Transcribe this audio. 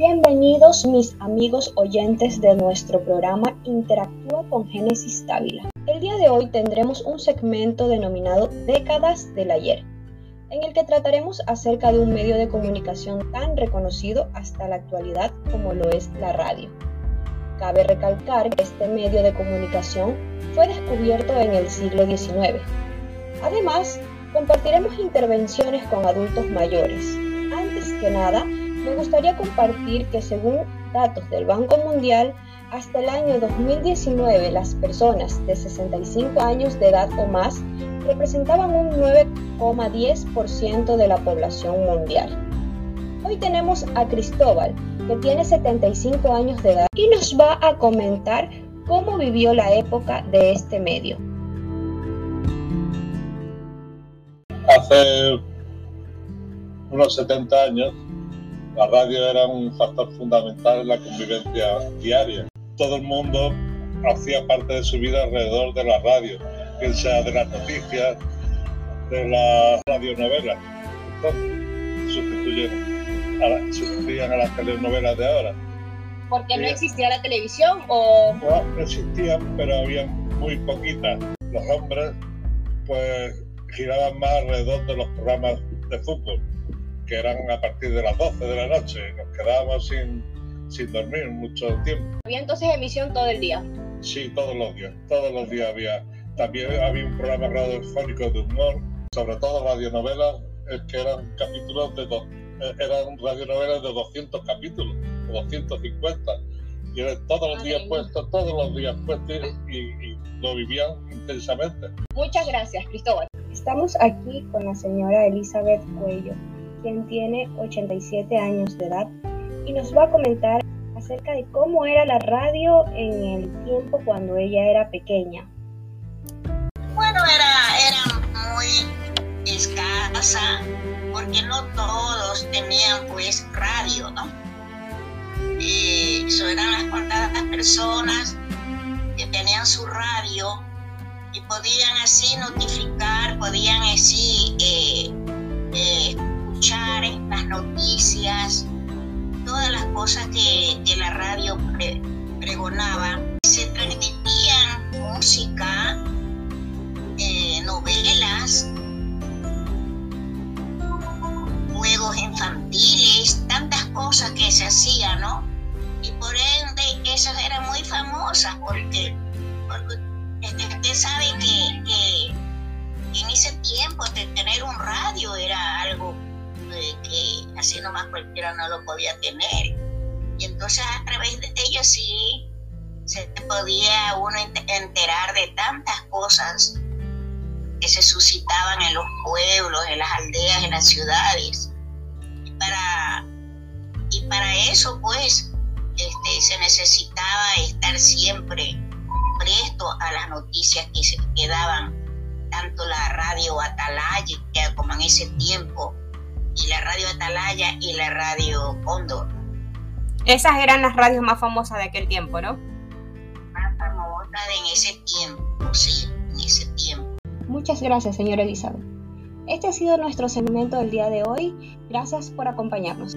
Bienvenidos mis amigos oyentes de nuestro programa Interactúa con Génesis Dávila. El día de hoy tendremos un segmento denominado Décadas del Ayer, en el que trataremos acerca de un medio de comunicación tan reconocido hasta la actualidad como lo es la radio. Cabe recalcar que este medio de comunicación fue descubierto en el siglo XIX. Además, compartiremos intervenciones con adultos mayores. Antes que nada, me gustaría compartir que según datos del Banco Mundial, hasta el año 2019 las personas de 65 años de edad o más representaban un 9,10% de la población mundial. Hoy tenemos a Cristóbal, que tiene 75 años de edad y nos va a comentar cómo vivió la época de este medio. Hace unos 70 años la radio era un factor fundamental en la convivencia diaria. Todo el mundo hacía parte de su vida alrededor de la radio, que sea de las noticias, de las radionovelas. Entonces, sustituyeron a, sustituían a las telenovelas de ahora. ¿Por qué no existía la televisión o...? No, existían, pero había muy poquitas. Los hombres, pues, giraban más alrededor de los programas de fútbol que eran a partir de las 12 de la noche. Nos quedábamos sin, sin dormir mucho tiempo. ¿Había entonces emisión todo el día? Sí, todos los días. Todos los días había. También había un programa radiofónico de humor, sobre todo radionovelas, que eran capítulos de dos, eh, eran radionovelas de 200 capítulos, o 250. Y eran todos los días puestos, todos los días puestos y, y lo vivían intensamente. Muchas gracias, Cristóbal. Estamos aquí con la señora Elizabeth Cuello, quien tiene 87 años de edad y nos va a comentar acerca de cómo era la radio en el tiempo cuando ella era pequeña. Bueno, era, era muy escasa porque no todos tenían pues radio, ¿no? Y eso eran las contadas personas que tenían su radio y podían así notificar, podían así eh, eh, las noticias, todas las cosas que, la radio pregonaba. Se transmitían música, eh, novelas, juegos infantiles, tantas cosas que se hacían, ¿no? Y por ende esas eran muy famosas porque, así nomás cualquiera no lo podía tener. Y entonces a través de ellos sí se podía uno enterar de tantas cosas que se suscitaban en los pueblos, en las aldeas, en las ciudades. Y para, eso pues este, se necesitaba estar siempre presto a las noticias que se quedaban tanto la radio Atalaya como en ese tiempo y la radio Atalaya y la radio Cóndor. Esas eran las radios más famosas de aquel tiempo, ¿no? Más famosas en ese tiempo, sí, en ese tiempo. Muchas gracias, señora Elizabeth. Este ha sido nuestro segmento del día de hoy. Gracias por acompañarnos.